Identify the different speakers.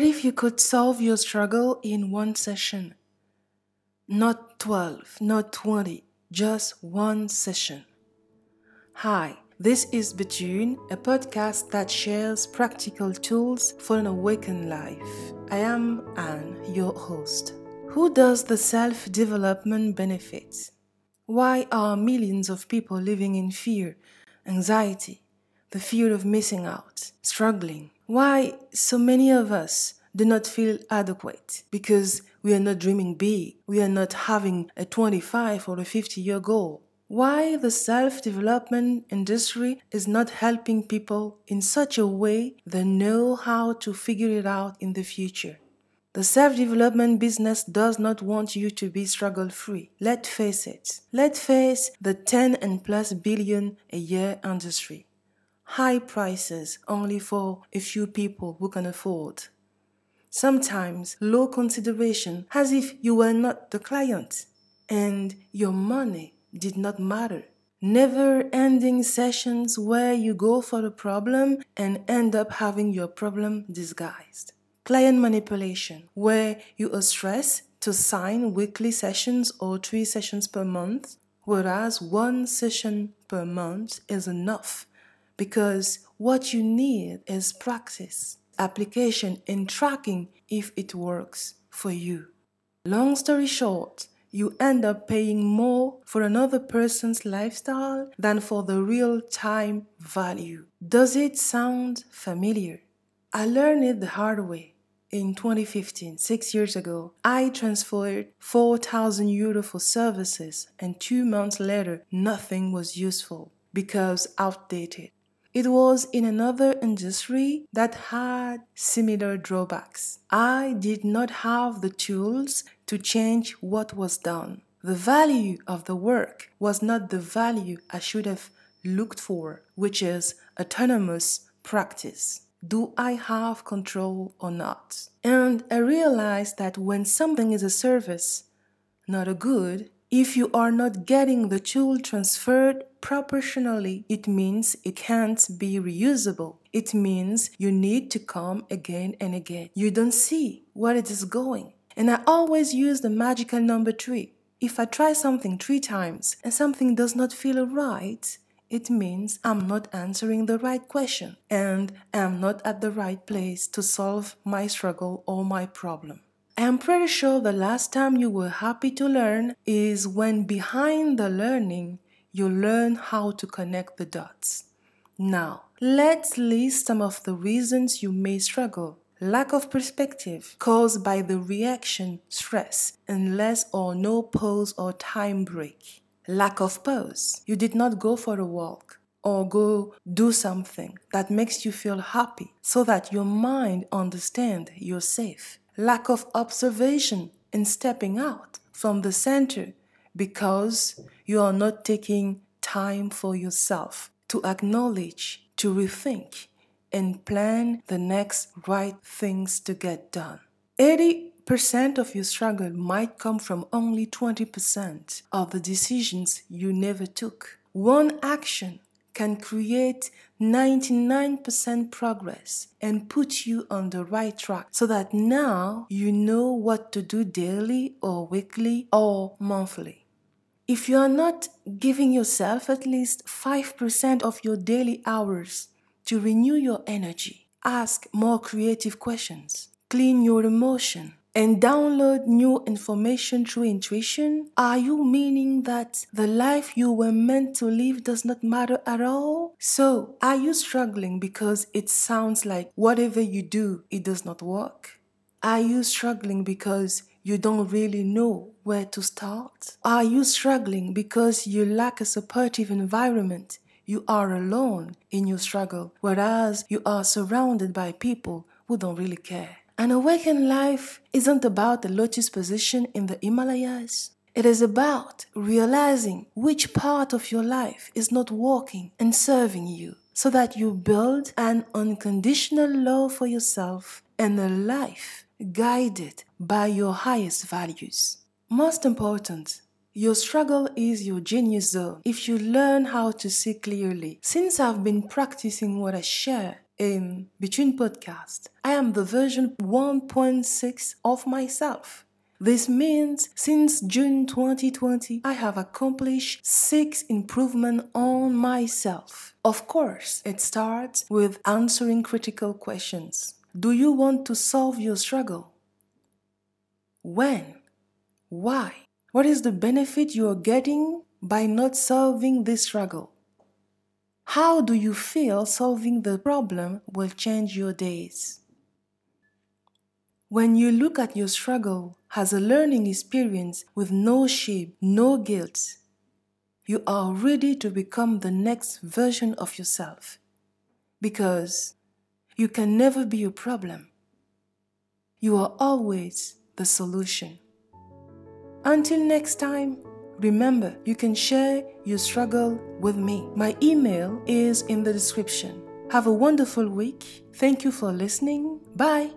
Speaker 1: What if you could solve your struggle in one session? Not 12, not 20, just one session. Hi, this is Between, a podcast that shares practical tools for an awakened life. I am Anne, your host. Who does the self development benefit? Why are millions of people living in fear, anxiety, the fear of missing out, struggling? Why so many of us do not feel adequate? Because we are not dreaming big, we are not having a 25 or a 50 year goal. Why the self development industry is not helping people in such a way they know how to figure it out in the future. The self development business does not want you to be struggle free. Let's face it. Let's face the 10 and plus billion a year industry. High prices only for a few people who can afford. Sometimes low consideration as if you were not the client and your money did not matter. Never ending sessions where you go for a problem and end up having your problem disguised client manipulation, where you are stressed to sign weekly sessions or three sessions per month, whereas one session per month is enough because what you need is practice, application, and tracking if it works for you. Long story short, you end up paying more for another person's lifestyle than for the real time value. Does it sound familiar? I learned it the hard way in 2015, six years ago, I transferred 4,000 euro for services, and two months later, nothing was useful because outdated. It was in another industry that had similar drawbacks. I did not have the tools to change what was done. The value of the work was not the value I should have looked for, which is autonomous practice do I have control or not? And I realized that when something is a service, not a good, if you are not getting the tool transferred proportionally, it means it can't be reusable. It means you need to come again and again. You don't see where it is going. And I always use the magical number three. If I try something three times and something does not feel right, it means I'm not answering the right question and I'm not at the right place to solve my struggle or my problem. I am pretty sure the last time you were happy to learn is when behind the learning you learn how to connect the dots. Now, let's list some of the reasons you may struggle. Lack of perspective caused by the reaction, stress, and less or no pause or time break lack of pause. You did not go for a walk or go do something that makes you feel happy so that your mind understand you're safe. Lack of observation in stepping out from the center because you are not taking time for yourself to acknowledge, to rethink, and plan the next right things to get done. 80 percent of your struggle might come from only 20% of the decisions you never took. One action can create 99% progress and put you on the right track so that now you know what to do daily or weekly or monthly. If you are not giving yourself at least 5% of your daily hours to renew your energy, ask more creative questions, clean your emotion, and download new information through intuition? Are you meaning that the life you were meant to live does not matter at all? So, are you struggling because it sounds like whatever you do, it does not work? Are you struggling because you don't really know where to start? Are you struggling because you lack a supportive environment? You are alone in your struggle, whereas you are surrounded by people who don't really care. An awakened life isn't about the lotus position in the Himalayas. It is about realizing which part of your life is not working and serving you so that you build an unconditional love for yourself and a life guided by your highest values. Most important, your struggle is your genius zone if you learn how to see clearly. Since I've been practicing what I share, in Between Podcast, I am the version 1.6 of myself. This means since June 2020, I have accomplished six improvements on myself. Of course, it starts with answering critical questions. Do you want to solve your struggle? When? Why? What is the benefit you are getting by not solving this struggle? How do you feel solving the problem will change your days? When you look at your struggle as a learning experience with no shame, no guilt, you are ready to become the next version of yourself. Because you can never be a problem. You are always the solution. Until next time, remember you can share your struggle with me. My email is in the description. Have a wonderful week. Thank you for listening. Bye.